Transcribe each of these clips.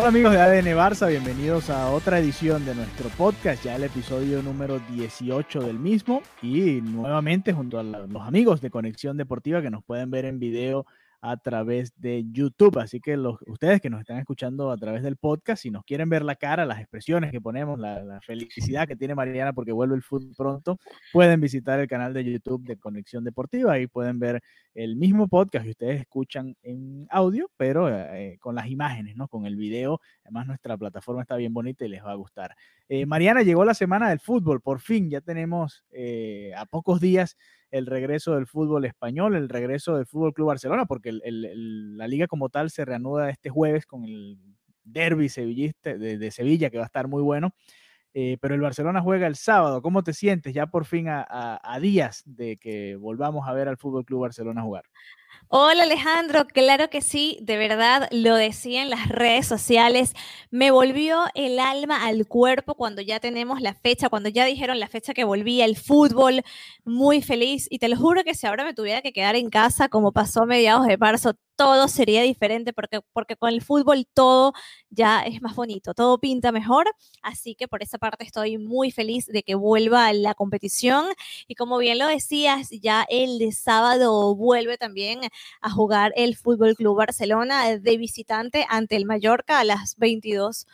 Hola amigos de ADN Barça, bienvenidos a otra edición de nuestro podcast, ya el episodio número 18 del mismo y nuevamente junto a los amigos de Conexión Deportiva que nos pueden ver en video a través de YouTube. Así que los, ustedes que nos están escuchando a través del podcast, si nos quieren ver la cara, las expresiones que ponemos, la, felicidad que tiene Mariana porque vuelve el fútbol pronto, pueden visitar el canal de YouTube de Conexión Deportiva y pueden ver el mismo podcast que ustedes escuchan en audio, pero eh, con las imágenes, ¿no? Con el video. Además, nuestra plataforma está bien bonita y les va a gustar. Eh, Mariana, llegó la semana del fútbol, por fin, ya tenemos eh, a pocos días el regreso del fútbol español, el regreso del Fútbol Club Barcelona, porque la liga como tal se reanuda este jueves con el derby sevillista de, Sevilla, que va a estar muy bueno. Eh, pero el Barcelona juega el sábado. ¿Cómo te sientes ya por fin a, a- a días de que volvamos a ver al Fútbol Club Barcelona jugar? Hola Alejandro, claro que sí, de verdad lo decía en las redes sociales, me volvió el alma al cuerpo cuando ya tenemos la fecha, cuando ya dijeron la fecha que volvía el fútbol, muy feliz. Y te lo juro que si ahora me tuviera que quedar en casa como pasó mediados de marzo, todo sería diferente porque, porque con el fútbol todo ya es más bonito, todo pinta mejor, así que por esa parte estoy muy feliz de que vuelva la competición. Y como bien lo decías, ya el de sábado vuelve también a jugar el Fútbol Club Barcelona de visitante ante el Mallorca a las 22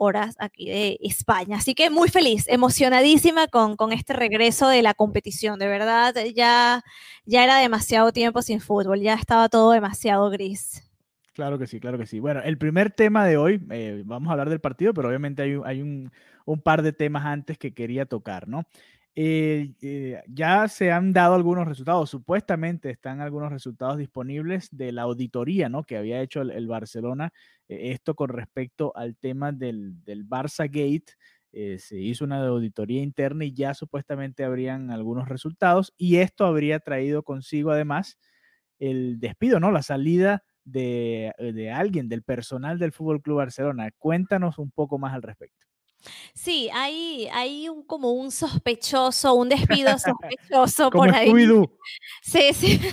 horas aquí de España. Así que muy feliz, emocionadísima con, con este regreso de la competición. De verdad, ya, ya era demasiado tiempo sin fútbol, ya estaba todo demasiado gris. Claro que sí, claro que sí. Bueno, el primer tema de hoy, eh, vamos a hablar del partido, pero obviamente hay, hay un, un par de temas antes que quería tocar, ¿no? Eh, eh, ya se han dado algunos resultados, supuestamente están algunos resultados disponibles de la auditoría, ¿no? Que había hecho el, el Barcelona, eh, esto con respecto al tema del, del Barça Gate. eh, se hizo una auditoría interna y ya supuestamente habrían algunos resultados y esto habría traído consigo además el despido, ¿no? La salida de, de alguien, del personal del Fútbol Club Barcelona. Cuéntanos un poco más al respecto. Sí, hay, hay un, como un sospechoso, un despido sospechoso por ahí. Sí, sí.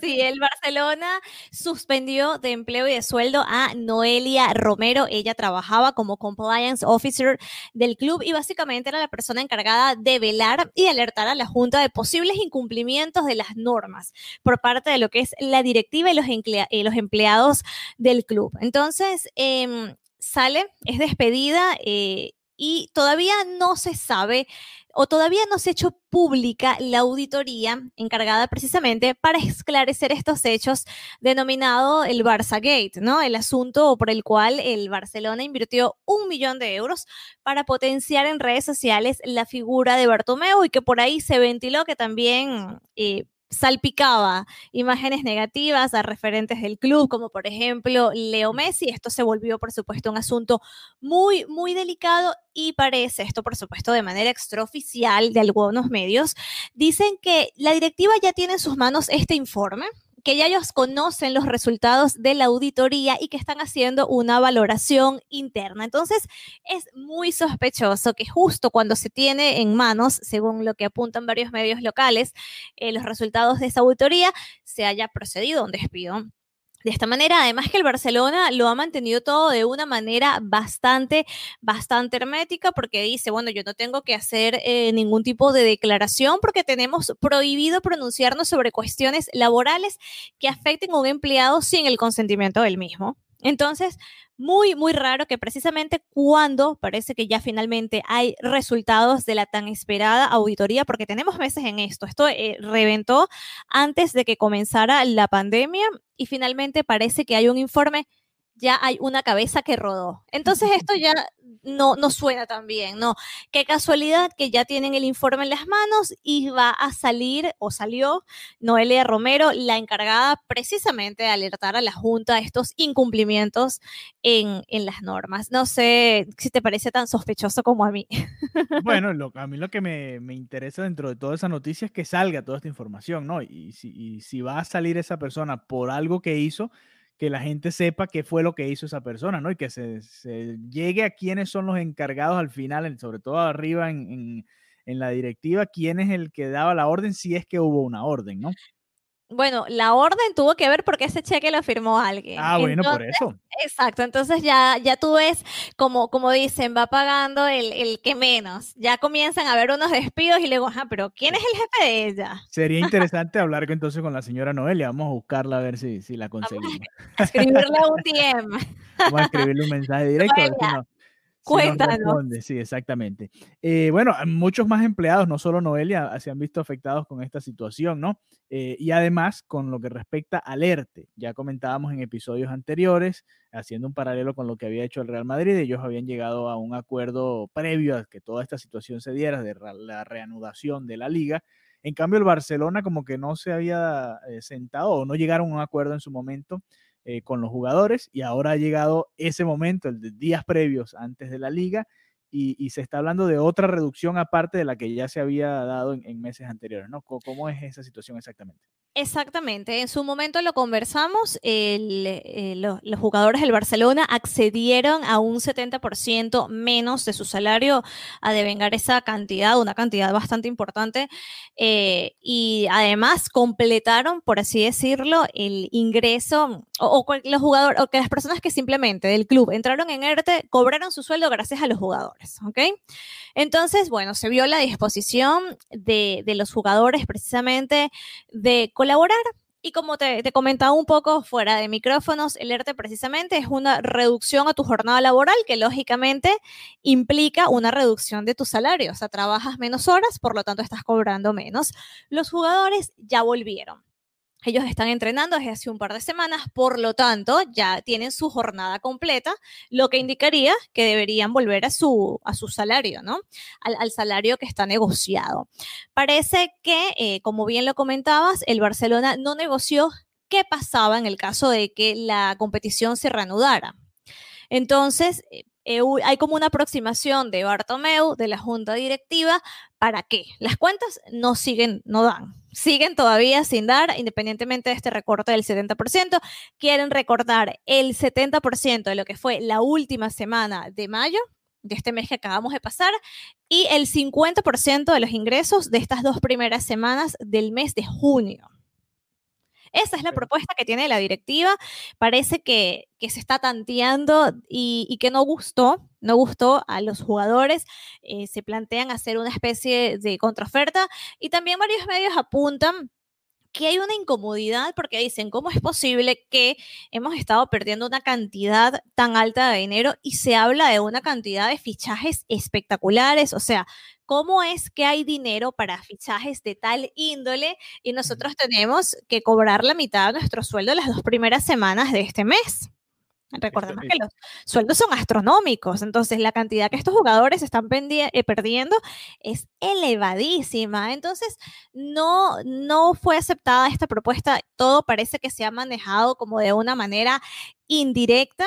Sí, el Barcelona suspendió de empleo y de sueldo a Noelia Romero. Ella trabajaba como compliance officer del club y básicamente era la persona encargada de velar y alertar a la Junta de posibles incumplimientos de las normas por parte de lo que es la directiva y los, emplea- y los empleados del club. Entonces, em, sale, es despedida eh, y todavía no se sabe o todavía no se ha hecho pública la auditoría encargada precisamente para esclarecer estos hechos denominado el Barça Gate, ¿no? El asunto por el cual el Barcelona invirtió un millón de euros para potenciar en redes sociales la figura de Bartomeu y que por ahí se ventiló que también eh, salpicaba imágenes negativas a referentes del club, como por ejemplo Leo Messi. Esto se volvió, por supuesto, un asunto muy, muy delicado y parece, esto por supuesto de manera extraoficial de algunos medios, dicen que la directiva ya tiene en sus manos este informe que ya ellos conocen los resultados de la auditoría y que están haciendo una valoración interna. Entonces, es muy sospechoso que justo cuando se tiene en manos, según lo que apuntan varios medios locales, eh, los resultados de esa auditoría, se haya procedido a un despido de esta manera, además que el Barcelona lo ha mantenido todo de una manera bastante, bastante hermética, porque dice, bueno, yo no tengo que hacer eh, ningún tipo de declaración porque tenemos prohibido pronunciarnos sobre cuestiones laborales que afecten a un empleado sin el consentimiento del mismo. Entonces, muy, muy raro que precisamente cuando parece que ya finalmente hay resultados de la tan esperada auditoría, porque tenemos meses en esto, esto eh, reventó antes de que comenzara la pandemia y finalmente parece que hay un informe ya hay una cabeza que rodó. Entonces esto ya no, no suena tan bien, ¿no? Qué casualidad que ya tienen el informe en las manos y va a salir o salió Noelia Romero, la encargada precisamente de alertar a la Junta de estos incumplimientos en, en las normas. No sé si te parece tan sospechoso como a mí. Bueno, lo, a mí lo que me, me, interesa dentro de toda esa noticia es que salga toda esta información, ¿no? Y si, y si va a salir esa persona por algo que hizo, que la gente sepa qué fue lo que hizo esa persona, ¿no? Y que se, llegue a quiénes son los encargados al final, sobre todo arriba en, en, la directiva, quién es el que daba la orden, si es que hubo una orden, ¿no? Bueno, la orden tuvo que ver porque ese cheque lo firmó alguien. Ah, bueno, por eso. Exacto, entonces ya, ya tú ves, como, como dicen, va pagando el, el, que menos. Ya comienzan a haber unos despidos y luego, ajá, pero ¿quién es el jefe de ella? Sería interesante hablar entonces con la señora Noelia. Vamos a buscarla a ver si, si la conseguimos. A escribirle un DM. Vamos a escribirle un mensaje directo. Cuéntanos. sí, exactamente. Eh, bueno, muchos más empleados, no solo Noelia, se han visto afectados con esta situación, ¿no? Eh, y además, con lo que respecta al ERTE, ya comentábamos en episodios anteriores, haciendo un paralelo con lo que había hecho el Real Madrid, ellos habían llegado a un acuerdo previo a que toda esta situación se diera de la reanudación de la liga. En cambio, el Barcelona como que no se había eh, sentado o no llegaron a un acuerdo en su momento eh, con los jugadores y ahora ha llegado ese momento, el de días previos antes de la liga, y, se está hablando de otra reducción aparte de la que ya se había dado en, meses anteriores, ¿no? ¿Cómo es esa situación exactamente? Exactamente, en su momento lo conversamos, eh, los, jugadores del Barcelona accedieron a un 70% menos de su salario a devengar esa cantidad, una cantidad bastante importante, eh, y además completaron, por así decirlo, el ingreso, o, los jugadores, o que las personas que simplemente del club entraron en ERTE cobraron su sueldo gracias a los jugadores, ¿ok? Entonces, bueno, se vio la disposición de, de los jugadores precisamente de colaborar. Y como te, te, comentaba un poco fuera de micrófonos, el ERTE precisamente es una reducción a tu jornada laboral que lógicamente implica una reducción de tu salario. O sea, trabajas menos horas, por lo tanto estás cobrando menos. Los jugadores ya volvieron. Ellos están entrenando desde hace un par de semanas, por lo tanto, ya tienen su jornada completa, lo que indicaría que deberían volver a su, a su salario, ¿no? Al, salario que está negociado. Parece que, eh, como bien lo comentabas, el Barcelona no negoció qué pasaba en el caso de que la competición se reanudara. Entonces, eh, hay como una aproximación de Bartomeu, de la junta directiva, ¿para qué? Las cuentas no siguen, no dan, siguen todavía sin dar, independientemente de este recorte del 70%, quieren recortar el 70% de lo que fue la última semana de mayo, de este mes que acabamos de pasar, y el 50% de los ingresos de estas dos primeras semanas del mes de junio. Esa es la propuesta que tiene la directiva. Parece que, se está tanteando y, que no gustó, no gustó a los jugadores. Eh, se plantean hacer una especie de contraoferta y también varios medios apuntan que hay una incomodidad porque dicen, ¿cómo es posible que hemos estado perdiendo una cantidad tan alta de dinero y se habla de una cantidad de fichajes espectaculares? O sea, ¿cómo es que hay dinero para fichajes de tal índole y nosotros tenemos que cobrar la mitad de nuestro sueldo las dos primeras semanas de este mes? Recordemos que los sueldos son astronómicos, entonces la cantidad que estos jugadores están eh, perdiendo es elevadísima. Entonces, no, no fue aceptada esta propuesta. Todo parece que se ha manejado como de una manera indirecta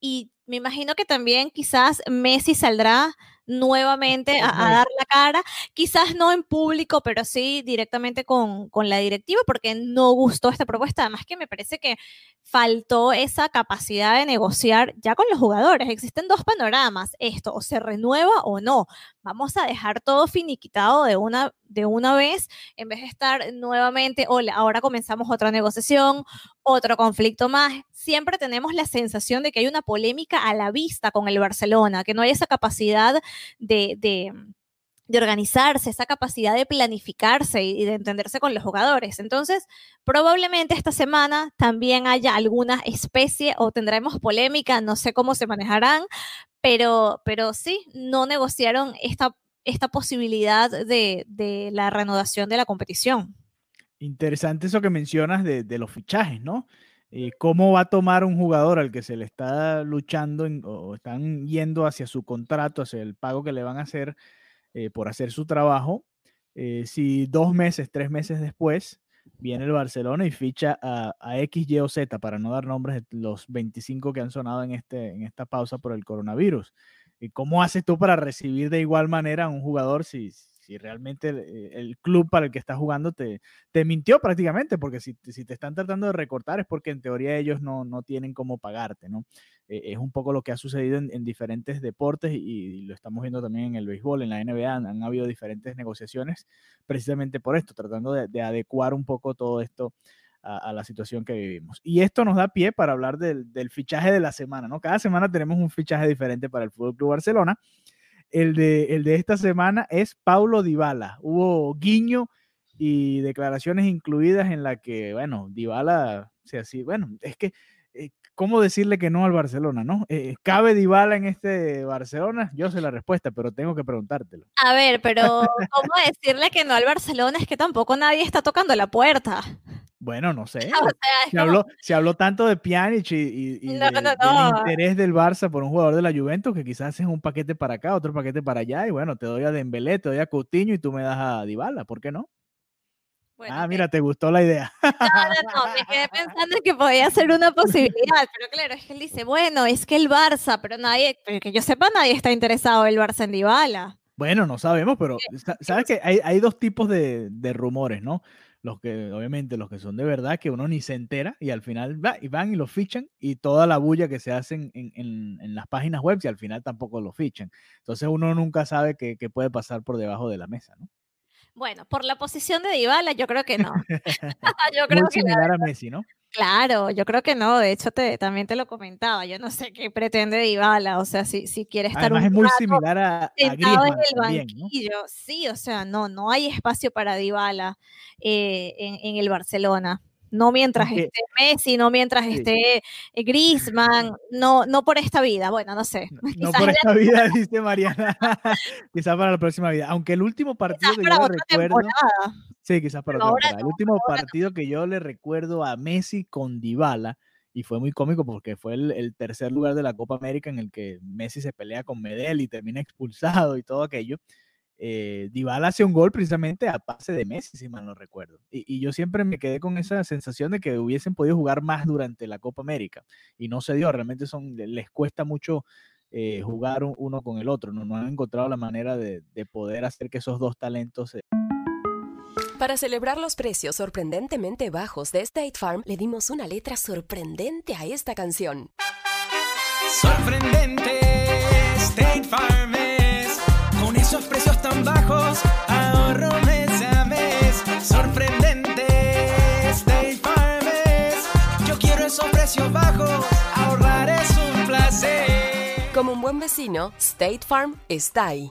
y me imagino que también quizás Messi saldrá nuevamente a, dar la cara, quizás no en público, pero sí directamente con, con, la directiva, porque no gustó esta propuesta. Además que me parece que faltó esa capacidad de negociar ya con los jugadores. Existen dos panoramas, esto o se renueva o no. Vamos a dejar todo finiquitado de una, de una vez en vez de estar nuevamente, hola, ahora comenzamos otra negociación, otro conflicto más. Siempre tenemos la sensación de que hay una polémica a la vista con el Barcelona, que no hay esa capacidad de, de organizarse, esa capacidad de planificarse y de entenderse con los jugadores. Entonces, probablemente esta semana también haya alguna especie o tendremos polémica, no sé cómo se manejarán, pero, pero sí, no negociaron esta, esta posibilidad de, de la reanudación de la competición. Interesante eso que mencionas de, de los fichajes, ¿no? Eh, ¿Cómo va a tomar un jugador al que se le está luchando o están yendo hacia su contrato, hacia el pago que le van a hacer eh, por hacer su trabajo? Eh, si dos meses, tres meses después viene el Barcelona y ficha a, a, X, Y o Z, para no dar nombres de los 25 que han sonado en, este, en esta pausa por el coronavirus. ¿Y cómo haces tú para recibir de igual manera a un jugador si, si realmente eh, el, club para el que estás jugando te, te mintió prácticamente, porque si, si, te están tratando de recortar es porque en teoría ellos no, no tienen cómo pagarte, ¿no? Eh, es un poco lo que ha sucedido en, en diferentes deportes y, y, lo estamos viendo también en el béisbol, en la NBA, han, han habido diferentes negociaciones precisamente por esto, tratando de, de adecuar un poco todo esto a, a, la situación que vivimos. Y esto nos da pie para hablar del, del, fichaje de la semana, ¿no? Cada semana tenemos un fichaje diferente para el Fútbol Club Barcelona el de, el de esta semana es Paulo Dybala. Hubo guiño y declaraciones incluidas en la que, bueno, Dybala, sea, sí, bueno, es que, eh, ¿cómo decirle que no al Barcelona, no? Eh, ¿Cabe Dybala en este Barcelona? Yo sé la respuesta, pero tengo que preguntártelo. A ver, pero ¿cómo decirle que no al Barcelona? Es que tampoco nadie está tocando la puerta. Bueno, no sé. O sea, se, como... habló, se, habló, tanto de Pjanic y, y, y no, de, no, no. del interés del Barça por un jugador de la Juventus que quizás es un paquete para acá, otro paquete para allá y bueno, te doy a Dembélé, te doy a Coutinho y tú me das a Dybala, ¿por qué no? Bueno, ah, mira, te gustó la idea. No, no, no, me quedé pensando que podía ser una posibilidad, pero claro, es que él dice, bueno, es que el Barça, pero nadie, pero que yo sepa, nadie está interesado el Barça en Dybala. Bueno, no sabemos, pero sabes que hay, hay dos tipos de, de rumores, ¿no? Los que, obviamente, los que son de verdad, que uno ni se entera y al final va, y van y lo fichan y toda la bulla que se hacen en, en, en, las páginas web y al final tampoco lo fichan. Entonces uno nunca sabe qué puede pasar por debajo de la mesa, ¿no? Bueno, por la posición de Dybala, yo creo que no. yo creo Muy que similar la... a Messi, ¿no? Claro, yo creo que no. De hecho, te, también te lo comentaba. Yo no sé qué pretende Dybala. O sea, si, si quiere estar Además, un es muy rato similar a, a sentado en el también, ¿no? Sí, o sea, no, no hay espacio para Dybala eh, en, en el Barcelona. No mientras Aunque- esté Messi, no mientras Sí. esté eh, Griezmann, no, no por esta vida. Bueno, no sé. No Quizás por la- esta vida, dice Mariana. quizás para la próxima vida. Aunque el último partido quizás que yo le recuerdo. temporada. Sí, quizás para otra temporada. El no, último ahora no. partido que yo le recuerdo a Messi con Dybala, y fue muy cómico porque fue el, el tercer lugar de la Copa América en el que Messi se pelea con Medel y termina expulsado y todo aquello. Eh, Dybala hace un gol precisamente a pase de Messi, si mal no recuerdo. Y, y yo siempre me quedé con esa sensación de que hubiesen podido jugar más durante la Copa América. Y no se dio, realmente son, les cuesta mucho eh, jugar un- uno con el otro. No, no han encontrado la manera de, de poder hacer que esos dos talentos se Para celebrar los precios sorprendentemente bajos de State Farm, le dimos una letra sorprendente a esta canción. Sorprendente, esos precios tan bajos, ahorro mes a mes. Sorprendente, State Farm es. Yo quiero esos precios bajos, ahorrar es un placer. Como un buen vecino, State Farm está ahí.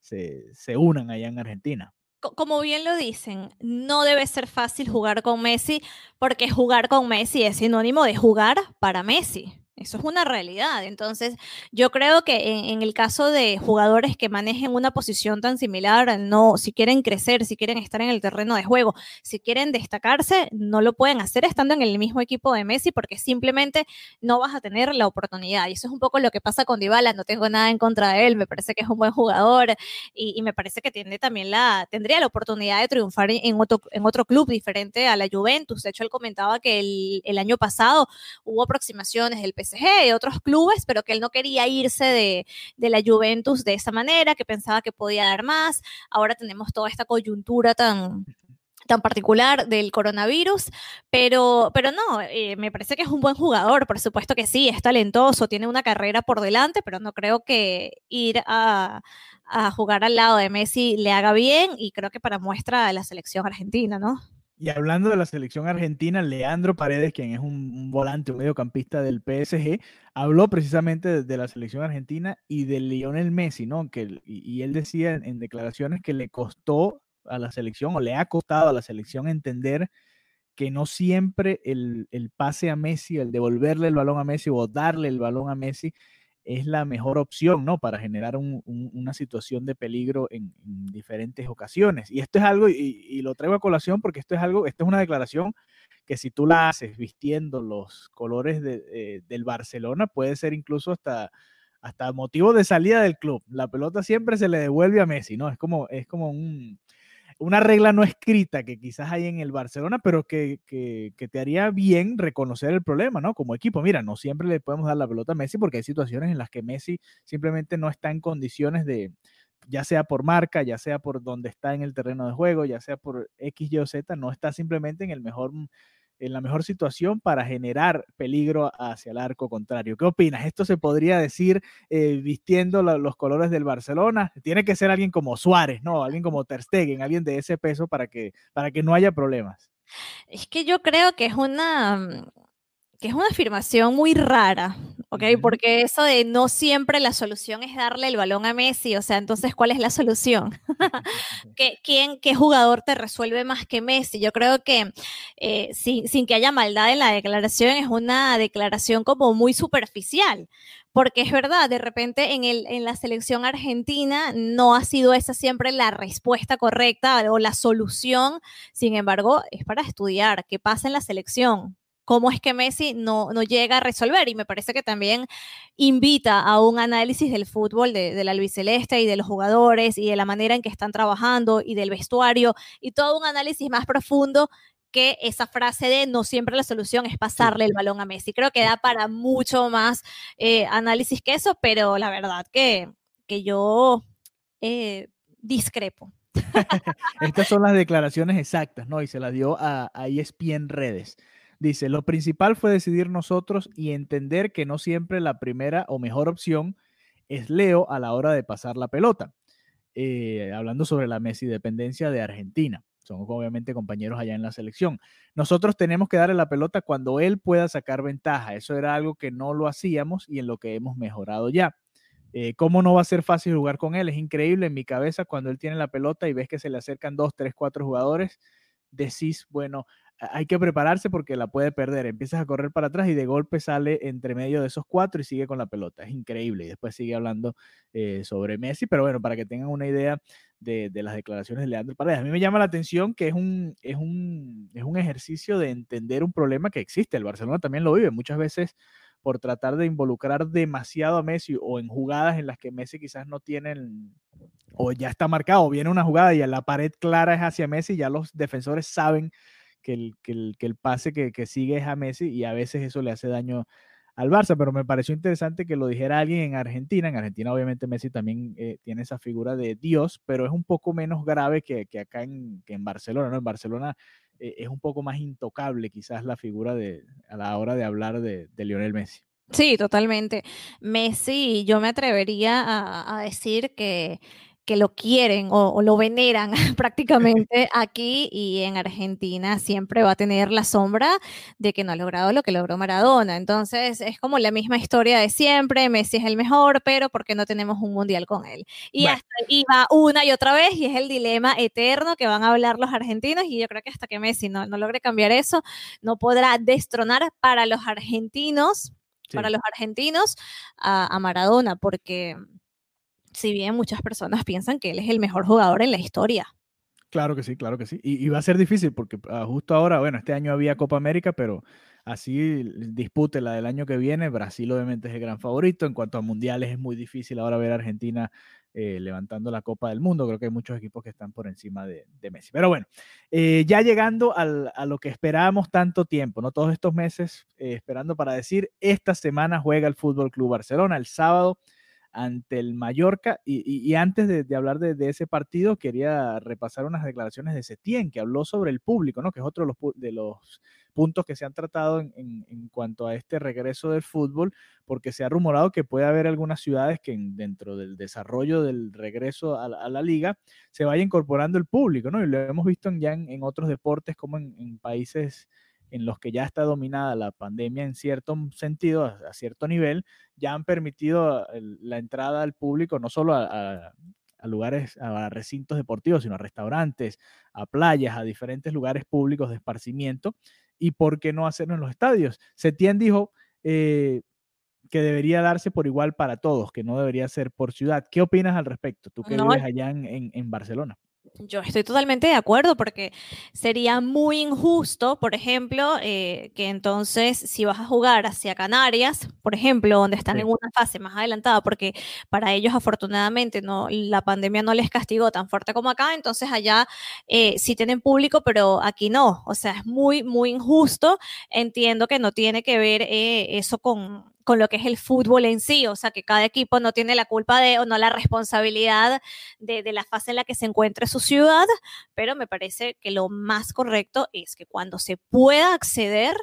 se, se unan allá en Argentina. co- como bien lo dicen, no debe ser fácil jugar con Messi porque jugar con Messi es sinónimo de jugar para Messi. Eso es una realidad. Entonces, yo creo que en, el caso de jugadores que manejen una posición tan similar, no, si quieren crecer, si quieren estar en el terreno de juego, si quieren destacarse, no lo pueden hacer estando en el mismo equipo de Messi porque simplemente no vas a tener la oportunidad. Y eso es un poco lo que pasa con Dybala. No tengo nada en contra de él, me parece que es un buen jugador, y, me parece que tiene también la, tendría la oportunidad de triunfar en, otro, en otro club diferente a la Juventus. De hecho, él comentaba que el, el año pasado hubo aproximaciones del PSG de otros clubes, pero que él no quería irse de, de la Juventus de esa manera, que pensaba que podía dar más. Ahora tenemos toda esta coyuntura tan tan particular del coronavirus, pero, pero no, eh, me parece que es un buen jugador, por supuesto que sí, es talentoso, tiene una carrera por delante, pero no creo que ir a, a jugar al lado de Messi le haga bien y creo que para muestra a la selección argentina, ¿no? Y hablando de la selección argentina, Leandro Paredes, quien es un, volante, un mediocampista del PSG, habló precisamente de, la selección argentina y de Lionel Messi, ¿no? Que, y, y él decía en, en, declaraciones que le costó a la selección o le ha costado a la selección entender que no siempre el, el pase a Messi, el devolverle el balón a Messi o darle el balón a Messi es la mejor opción, ¿no? Para generar un, un, una situación de peligro en, en, diferentes ocasiones. Y esto es algo, y, y, lo traigo a colación porque esto es algo, esto es una declaración que si tú la haces vistiendo los colores de, eh, del Barcelona, puede ser incluso hasta, hasta motivo de salida del club. La pelota siempre se le devuelve a Messi, ¿no? Es como, es como un, una regla no escrita que quizás hay en el Barcelona, pero que, que, te haría bien reconocer el problema, ¿no? Como equipo, mira, no siempre le podemos dar la pelota a Messi porque hay situaciones en las que Messi simplemente no está en condiciones de, ya sea por marca, ya sea por donde está en el terreno de juego, ya sea por X, Y o Z, no está simplemente en el mejor en la mejor situación para generar peligro hacia el arco contrario. ¿Qué opinas? ¿Esto se podría decir eh, vistiendo los colores del Barcelona? Tiene que ser alguien como Suárez, ¿no? Alguien como Ter Stegen, alguien de ese peso para que, para que no haya problemas. Es que yo creo que es una que es una afirmación muy rara, ¿ok? Porque eso de no siempre la solución es darle el balón a Messi, o sea, entonces, ¿cuál es la solución? ¿Qué, quién, ¿Qué jugador te resuelve más que Messi? Yo creo que eh, sin, sin que haya maldad en la declaración, es una declaración como muy superficial, porque es verdad, de repente en, el, en la selección argentina no ha sido esa siempre la respuesta correcta o la solución, sin embargo, es para estudiar qué pasa en la selección, cómo es que Messi no, no, llega a resolver. Y me parece que también invita a un análisis del fútbol de, de, la albiceleste y de los jugadores y de la manera en que están trabajando y del vestuario y todo un análisis más profundo que esa frase de no siempre la solución es pasarle el balón a Messi. Creo que da para mucho más eh, análisis que eso, pero la verdad que, que yo eh, discrepo. Estas son las declaraciones exactas, ¿no? Y se las dio a, a ESPN Redes. Dice, lo principal fue decidir nosotros y entender que no siempre la primera o mejor opción es Leo a la hora de pasar la pelota. Eh, hablando sobre la Messi dependencia de Argentina. Somos obviamente compañeros allá en la selección. Nosotros tenemos que darle la pelota cuando él pueda sacar ventaja. Eso era algo que no lo hacíamos y en lo que hemos mejorado ya. Eh, ¿Cómo no va a ser fácil jugar con él? Es increíble en mi cabeza cuando él tiene la pelota y ves que se le acercan dos, tres, cuatro jugadores. Decís, bueno, hay que prepararse porque la puede perder. Empiezas a correr para atrás y de golpe sale entre medio de esos cuatro y sigue con la pelota. Es increíble. Y después sigue hablando eh, sobre Messi. Pero bueno, para que tengan una idea de, las declaraciones de Leandro Paredes. A mí me llama la atención que es un, es, un, es un ejercicio de entender un problema que existe. El Barcelona también lo vive. Muchas veces por tratar de involucrar demasiado a Messi o en jugadas en las que Messi quizás no tienen o ya está marcado, viene una jugada y la pared clara es hacia Messi, ya los defensores saben que el, que el, que el pase que, que, sigue es a Messi y a veces eso le hace daño al Barça, pero me pareció interesante que lo dijera alguien en Argentina. En Argentina obviamente Messi también eh, tiene esa figura de Dios, pero es un poco menos grave que, que acá en, que en Barcelona. ¿no? En Barcelona eh, es un poco más intocable quizás la figura de, a la hora de hablar de, Lionel Messi. Sí, totalmente. Messi, yo me atrevería a decir que que lo quieren o, o, lo veneran prácticamente aquí y en Argentina siempre va a tener la sombra de que no ha logrado lo que logró Maradona. Entonces es como la misma historia de siempre, Messi es el mejor, pero ¿por qué no tenemos un mundial con él? Y, bueno. hasta, y va una y otra vez y es el dilema eterno que van a hablar los argentinos y yo creo que hasta que Messi no, no logre cambiar eso, no podrá destronar para los argentinos, sí. para los argentinos a, a Maradona, porque si bien muchas personas piensan que él es el mejor jugador en la historia. Claro que sí, claro que sí. Y, va a ser difícil porque uh, justo ahora, bueno, este año había Copa América, pero así dispute la del año que viene. Brasil obviamente es el gran favorito. En cuanto a mundiales es muy difícil ahora ver a Argentina eh, levantando la Copa del Mundo. Creo que hay muchos equipos que están por encima de, de Messi. Pero bueno, eh, ya llegando al, a lo que esperábamos tanto tiempo, ¿no? Todos estos meses eh, esperando para decir, esta semana juega el Fútbol Club Barcelona el sábado ante el Mallorca. Y, antes de, hablar de, ese partido, quería repasar unas declaraciones de Setién, que habló sobre el público, ¿no? que es otro de los, puntos que se han tratado en, cuanto a este regreso del fútbol, porque se ha rumorado que puede haber algunas ciudades que dentro del desarrollo del regreso a, la liga se vaya incorporando el público, ¿no? Y lo hemos visto ya en, otros deportes como en países en los que ya está dominada la pandemia en cierto sentido, a, cierto nivel, ya han permitido la entrada al público no solo a, lugares, a recintos deportivos, sino a restaurantes, a playas, a diferentes lugares públicos de esparcimiento. ¿Y por qué no hacerlo en los estadios? Setién dijo eh, que debería darse por igual para todos, que no debería ser por ciudad. ¿Qué opinas al respecto? Tú que vives allá en Barcelona. Yo estoy totalmente de acuerdo porque sería muy injusto, por ejemplo, eh, que entonces si vas a jugar hacia Canarias, por ejemplo, donde están en una fase más adelantada, porque para ellos afortunadamente no, la pandemia no les castigó tan fuerte como acá, entonces allá eh, sí tienen público, pero aquí no. O sea, es muy, muy injusto. Entiendo que no tiene que ver eh, eso con, con lo que es el fútbol en sí, o sea, que cada equipo no tiene la culpa de o no la responsabilidad de, la fase en la que se encuentre su ciudad, pero me parece que lo más correcto es que cuando se pueda acceder,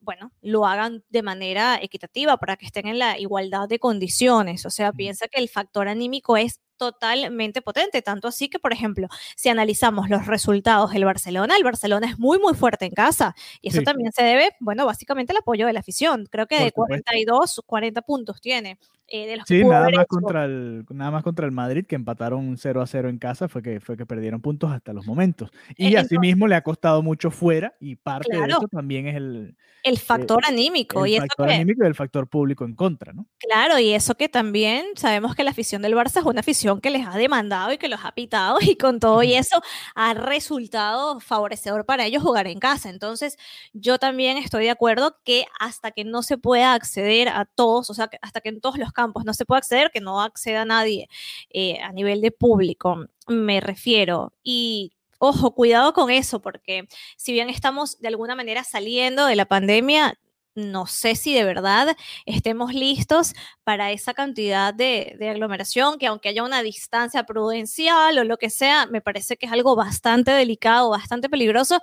bueno, lo hagan de manera equitativa para que estén en la igualdad de condiciones. O sea, piensa que el factor anímico es totalmente potente, tanto así que, por ejemplo, si analizamos los resultados del Barcelona, el Barcelona es muy, muy fuerte en casa y eso también se debe, bueno, básicamente al apoyo de la afición. Creo que de 42, 40 puntos tiene. Eh, sí, nada más, contra el, nada más contra el Madrid, que empataron 0 a 0 en casa, fue que, fue que perdieron puntos hasta los momentos. Y asimismo le ha costado mucho fuera, y parte de eso también es el... El factor anímico. El factor anímico y el factor público en contra, ¿no? Claro, y eso que también sabemos que la afición del Barça es una afición que les ha demandado y que los ha pitado, y con todo y eso ha resultado favorecedor para ellos jugar en casa. Entonces, yo también estoy de acuerdo que hasta que no se pueda acceder a todos, o sea, hasta que en todos los campos no se puede acceder, que no acceda nadie eh, a nivel de público, me refiero. Y ojo, cuidado con eso, porque si bien estamos de alguna manera saliendo de la pandemia, no sé si de verdad estemos listos para esa cantidad de, aglomeración, que aunque haya una distancia prudencial o lo que sea, me parece que es algo bastante delicado, bastante peligroso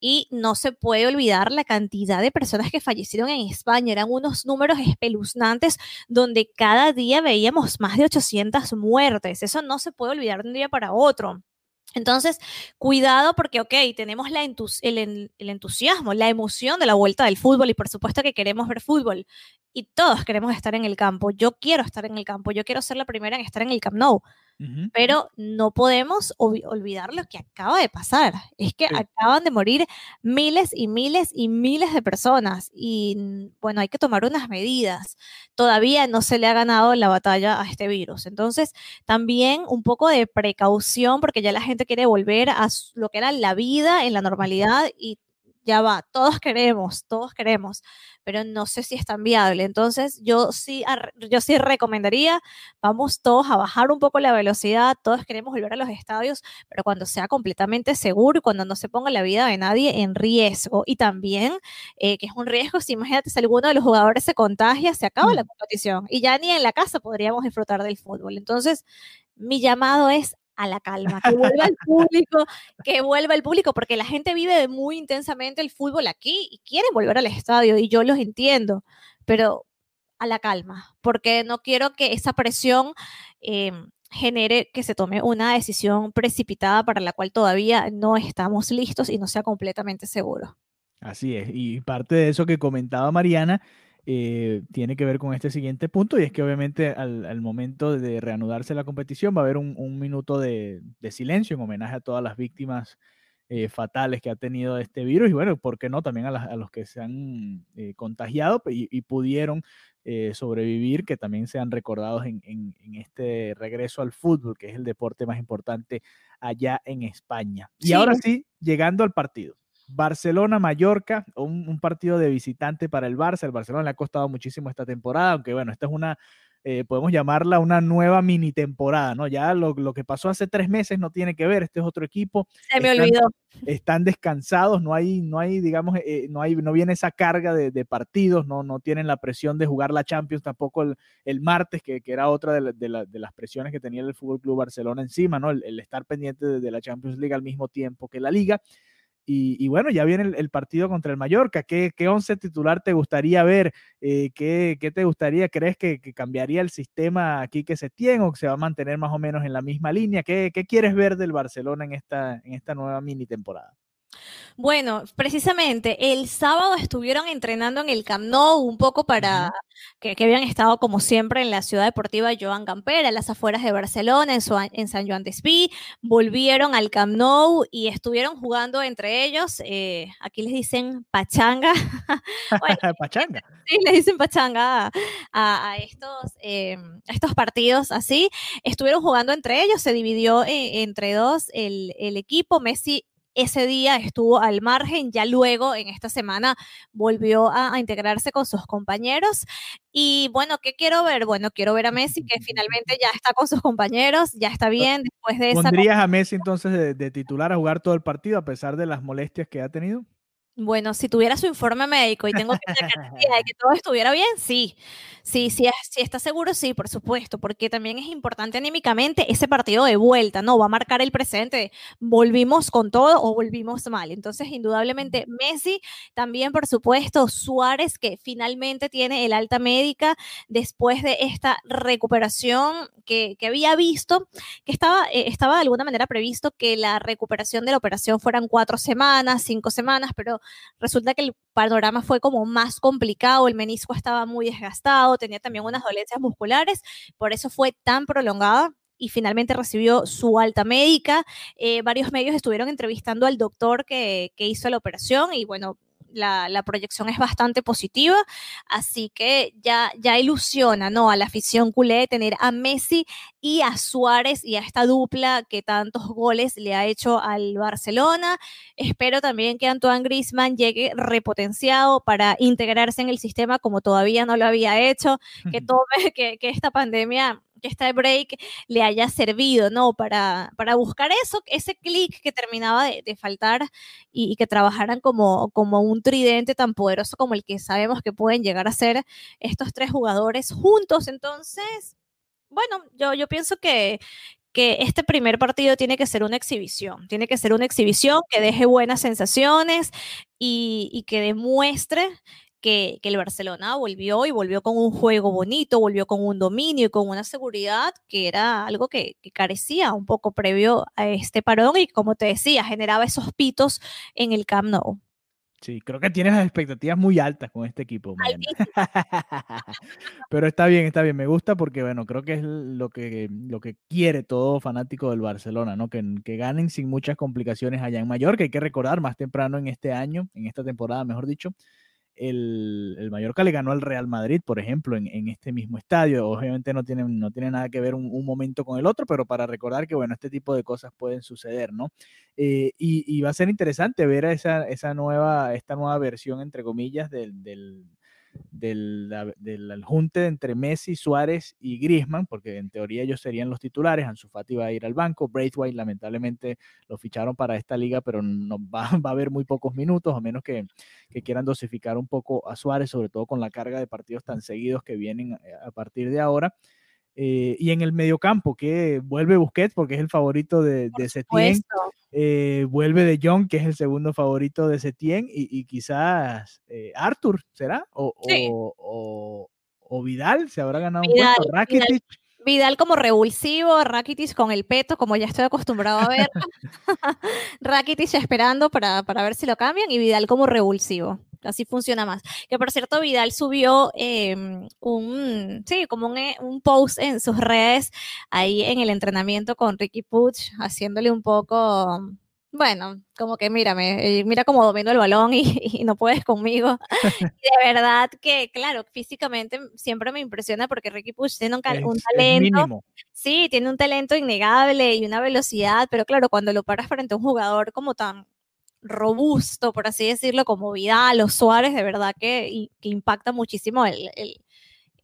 y no se puede olvidar la cantidad de personas que fallecieron en España. Eran unos números espeluznantes donde cada día veíamos más de 800 muertes. Eso no se puede olvidar de un día para otro. Entonces, cuidado porque, ok, tenemos la el, entusiasmo, la emoción de la vuelta del fútbol y por supuesto que queremos ver fútbol y todos queremos estar en el campo. Yo quiero estar en el campo, yo quiero ser la primera en estar en el Camp Nou. Pero no podemos olvidar lo que acaba de pasar. Es que acaban de morir miles y miles y miles de personas. Y bueno, hay que tomar unas medidas. Todavía no se le ha ganado la batalla a este virus. Entonces, también un poco de precaución porque ya la gente quiere volver a lo que era la vida en la normalidad y ya va, todos queremos, todos queremos, pero no sé si es tan viable. Entonces, yo sí, yo sí recomendaría, vamos todos a bajar un poco la velocidad, todos queremos volver a los estadios, pero cuando sea completamente seguro cuando no se ponga la vida de nadie en riesgo. Y también, eh, que es un riesgo, si imagínate si alguno de los jugadores se contagia, se acaba la mm. competición y ya ni en la casa podríamos disfrutar del fútbol. Entonces, mi llamado es a la calma, que vuelva el público, que vuelva el público, porque la gente vive muy intensamente el fútbol aquí y quiere volver al estadio y yo los entiendo, pero a la calma, porque no quiero que esa presión em, genere que se tome una decisión precipitada para la cual todavía no estamos listos y no sea completamente seguro. Así es, y parte de eso que comentaba Mariana eh, tiene que ver con este siguiente punto y es que obviamente al, momento de reanudarse la competición va a haber un, minuto de, silencio en homenaje a todas las víctimas eh, fatales que ha tenido este virus y bueno, ¿por qué no? También a, los que se han eh, contagiado y, pudieron sobrevivir, que también sean recordados en, este regreso al fútbol, que es el deporte más importante allá en España. Y ahora sí, llegando al partido. Barcelona-Mallorca, un, partido de visitante para el Barça. El Barcelona le ha costado muchísimo esta temporada, aunque bueno, esta es una eh, podemos llamarla una nueva mini temporada, ¿no? Ya lo, lo, que pasó hace tres meses no tiene que ver, este es otro equipo. Se me están, olvidó. Están descansados, no hay, no hay, digamos, eh, no hay, no viene esa carga de, de, partidos, no, no tienen la presión de jugar la Champions tampoco el, el martes, que, que, era otra de, la, de, la, de, las presiones que tenía el Fútbol Club Barcelona encima, ¿no? El, el estar pendiente de, la Champions League al mismo tiempo que la Liga. Y, bueno, ya viene el, partido contra el Mallorca. ¿Qué, qué once titular te gustaría ver? Eh, ¿qué, ¿qué, te gustaría? ¿Crees que, que, cambiaría el sistema aquí que se tiene o que se va a mantener más o menos en la misma línea? ¿Qué, qué quieres ver del Barcelona en esta, en esta nueva mini temporada? Bueno, precisamente el sábado estuvieron entrenando en el Camp Nou un poco para uh -huh. que, que, habían estado como siempre en la ciudad deportiva Joan Gamper, a las afueras de Barcelona, en, su, en San Joan de Espí, volvieron al Camp Nou y estuvieron jugando entre ellos, eh, aquí les dicen pachanga. bueno, pachanga. Sí, les dicen pachanga a, a estos, eh, a estos partidos así. Estuvieron jugando entre ellos, se dividió eh, entre dos el, el equipo, Messi ese día estuvo al margen, ya luego en esta semana volvió a, a, integrarse con sus compañeros. Y bueno, ¿qué quiero ver? Bueno, quiero ver a Messi que finalmente ya está con sus compañeros, ya está bien después de esa... ¿Pondrías a Messi entonces de, de titular a jugar todo el partido a pesar de las molestias que ha tenido? Bueno, si tuviera su informe médico y tengo que de que todo estuviera bien, sí. Sí, sí, si está seguro, sí, por supuesto, porque también es importante anímicamente ese partido de vuelta, ¿no? Va a marcar el presente, volvimos con todo o volvimos mal. Entonces, indudablemente, Messi, también, por supuesto, Suárez, que finalmente tiene el alta médica después de esta recuperación que, que había visto, que estaba, eh, estaba de alguna manera previsto que la recuperación de la operación fueran cuatro semanas, cinco semanas, pero resulta que el panorama fue como más complicado, el menisco estaba muy desgastado, tenía también unas dolencias musculares, por eso fue tan prolongada y finalmente recibió su alta médica. Eh, varios medios estuvieron entrevistando al doctor que, que hizo la operación y bueno, la, la, proyección es bastante positiva, así que ya, ya ilusiona ¿no? a la afición culé tener a Messi y a Suárez y a esta dupla que tantos goles le ha hecho al Barcelona. Espero también que Antoine Griezmann llegue repotenciado para integrarse en el sistema como todavía no lo había hecho, que tome, que, que esta pandemia que este break le haya servido, ¿no? Para, para buscar eso, ese clic que terminaba de, faltar y, y, que trabajaran como, como un tridente tan poderoso como el que sabemos que pueden llegar a ser estos tres jugadores juntos. Entonces, bueno, yo, yo pienso que, que este primer partido tiene que ser una exhibición, tiene que ser una exhibición que deje buenas sensaciones y, y que demuestre que, que, el Barcelona volvió y volvió con un juego bonito, volvió con un dominio y con una seguridad que era algo que, que, carecía un poco previo a este parón y como te decía, generaba esos pitos en el Camp Nou. Sí, creo que tienes las expectativas muy altas con este equipo. Pero está bien, está bien. Me gusta porque, bueno, creo que es lo que, lo que quiere todo fanático del Barcelona, ¿no? Que, que ganen sin muchas complicaciones allá en Mallorca. Hay que recordar más temprano en este año, en esta temporada, mejor dicho, el, el, Mallorca le ganó al Real Madrid, por ejemplo, en, en, este mismo estadio. Obviamente no tiene, no tiene nada que ver un, momento con el otro, pero para recordar que, bueno, este tipo de cosas pueden suceder, ¿no? Eh, y, y, va a ser interesante ver esa, esa nueva, esta nueva versión, entre comillas, del, del del, del entre Messi, Suárez y Griezmann, porque en teoría ellos serían los titulares. Ansu Fati va a ir al banco. Braithwaite lamentablemente lo ficharon para esta liga, pero no va, va a haber muy pocos minutos, a menos que, que, quieran dosificar un poco a Suárez, sobre todo con la carga de partidos tan seguidos que vienen eh, a partir de ahora. Eh, y en el mediocampo, que vuelve Busquets porque es el favorito de, de Setién. Eh, vuelve De Jong, que es el segundo favorito de Setién. Y, y quizás eh, Arthur, ¿será? O, sí. o, o, o, Vidal, se habrá ganado Vidal, un puesto. Rakitic. Vidal. Vidal como revulsivo, Rakitic con el peto, como ya estoy acostumbrado a ver. Rakitic esperando para, para ver si lo cambian y Vidal como revulsivo así funciona más. Que por cierto, Vidal subió eh, un, sí, como un, eh, un, post en sus redes ahí en el entrenamiento con Ricky Puch, haciéndole un poco, bueno, como que mírame, eh, mira cómo domino el balón y, y no puedes conmigo. de verdad que, claro, físicamente siempre me impresiona porque Ricky Puch tiene un, es, un talento. Sí, tiene un talento innegable y una velocidad, pero claro, cuando lo paras frente a un jugador como tan robusto, por así decirlo, como Vidal o Suárez, de verdad que, que impacta muchísimo el, el,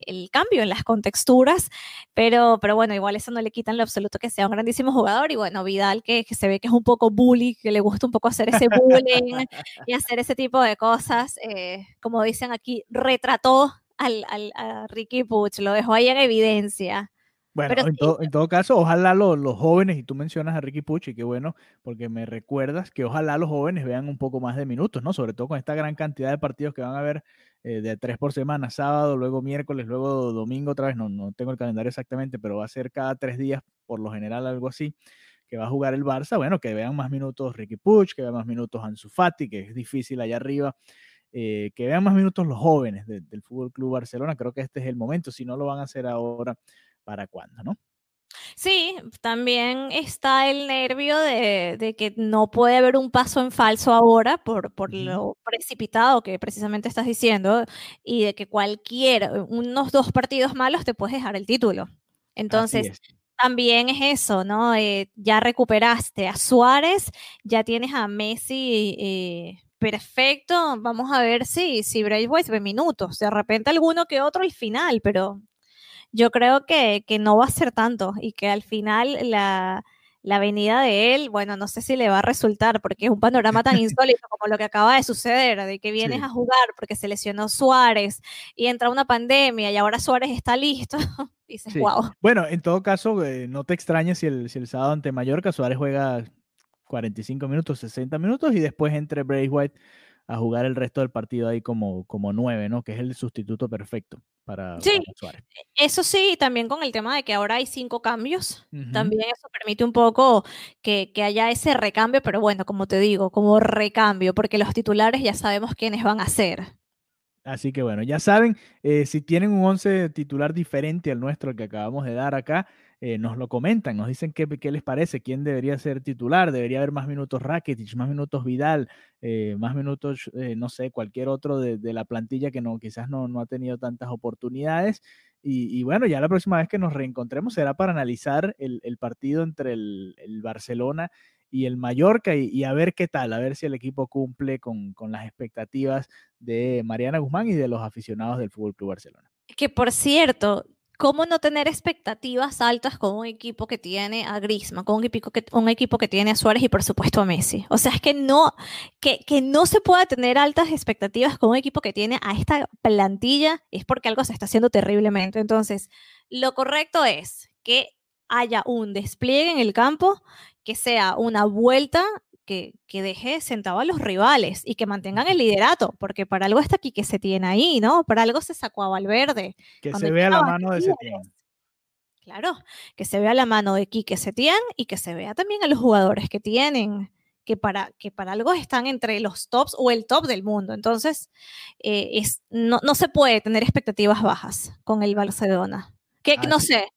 el cambio en las contexturas, pero, pero bueno, igual eso no le quita en lo absoluto que sea un grandísimo jugador y bueno, Vidal que, que se ve que es un poco bully, que le gusta un poco hacer ese bullying y hacer ese tipo de cosas, eh, como dicen aquí, retrató al, al, a Ricky Puch, lo dejó ahí en evidencia. Bueno, en, sí, todo, en todo caso, ojalá lo- los jóvenes, y tú mencionas a Ricky Pucci, qué bueno, porque me recuerdas que ojalá los jóvenes vean un poco más de minutos, ¿no? Sobre todo con esta gran cantidad de partidos que van a haber eh, de tres por semana, sábado, luego miércoles, luego domingo otra vez, no, no tengo el calendario exactamente, pero va a ser cada tres días, por lo general algo así, que va a jugar el Barça, bueno, que vean más minutos Ricky Puch, que vean más minutos Ansu Fati, que es difícil allá arriba, eh, que vean más minutos los jóvenes de- del Fútbol Club Barcelona, creo que este es el momento, si no lo van a hacer ahora, ¿para cuándo, no? Sí, también está el nervio de, de que no puede haber un paso en falso ahora por, lo precipitado que precisamente estás diciendo y de que cualquier, unos dos partidos malos te puedes dejar el título. Entonces, es. también es eso, ¿no? Eh, ya recuperaste a Suárez, ya tienes a Messi eh, perfecto. Vamos a ver si, si Braithwaite ve minutos. De repente alguno que otro al final, pero yo creo que, que no va a ser tanto y que al final la, la venida de él, bueno, no sé si le va a resultar porque es un panorama tan insólito como lo que acaba de suceder, de que vienes Sí. a jugar porque se lesionó Suárez y entra una pandemia y ahora Suárez está listo. Dices, Sí. wow. Bueno, en todo caso, eh, no te extrañes si el, si el sábado ante Mallorca Suárez juega 45 minutos, 60 minutos y después entre Braithwaite a jugar el resto del partido ahí como, como 9, ¿no? Que es el sustituto perfecto para, Sí. para Suárez. Eso sí, también con el tema de que ahora hay cinco cambios, también eso permite un poco que, que haya ese recambio, pero bueno, como te digo, como recambio, porque los titulares ya sabemos quiénes van a ser. Así que bueno, ya saben, eh, si tienen un 11 titular diferente al nuestro, el que acabamos de dar acá, eh, nos lo comentan, nos dicen qué, qué les parece, quién debería ser titular, debería haber más minutos Rakitic, más minutos Vidal, eh, más minutos, eh, no sé, cualquier otro de, de la plantilla que no, quizás no, no ha tenido tantas oportunidades. Y, y bueno, ya la próxima vez que nos reencontremos será para analizar el, el partido entre el, el Barcelona y el Mallorca y, y a ver qué tal, a ver si el equipo cumple con, con las expectativas de Mariana Guzmán y de los aficionados del Fútbol Club Barcelona. Que por cierto, ¿cómo no tener expectativas altas con un equipo que tiene a Griezmann, con un equipo que, un equipo que tiene a Suárez y por supuesto a Messi? O sea, es que no, que, que no se pueda tener altas expectativas con un equipo que tiene a esta plantilla es porque algo se está haciendo terriblemente. Entonces, lo correcto es que haya un despliegue en el campo, que sea una vuelta que, que, deje sentado a los rivales y que mantengan el liderato, porque para algo está aquí que se tiene ahí, ¿no? Para algo se sacó a Valverde. Que se vea la mano de Setién. Claro, que se vea la mano de Quique Setién y que se vea también a los jugadores que tienen, que para, que para algo están entre los tops o el top del mundo. Entonces, eh, es, no, no, se puede tener expectativas bajas con el Barcelona. Que, Así, no sé,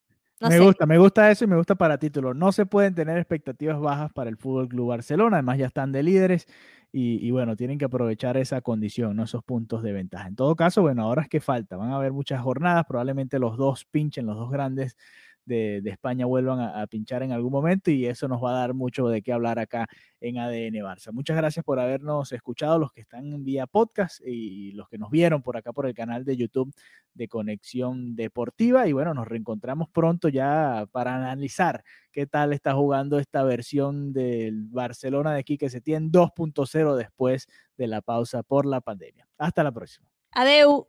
no me sé. gusta, me gusta eso y me gusta para título. No se pueden tener expectativas bajas para el Fútbol Club Barcelona, además ya están de líderes y, y, bueno, tienen que aprovechar esa condición, ¿no? esos puntos de ventaja. En todo caso, bueno, ahora es que falta, van a haber muchas jornadas, probablemente los dos pinchen, los dos grandes de, España vuelvan a, pinchar en algún momento y eso nos va a dar mucho de qué hablar acá en ADN Barça. Muchas gracias por habernos escuchado, los que están vía podcast y los que nos vieron por acá por el canal de YouTube de Conexión Deportiva y bueno, nos reencontramos pronto ya para analizar qué tal está jugando esta versión del Barcelona de Quique Setién 2.0 después de la pausa por la pandemia. Hasta la próxima. Adeu.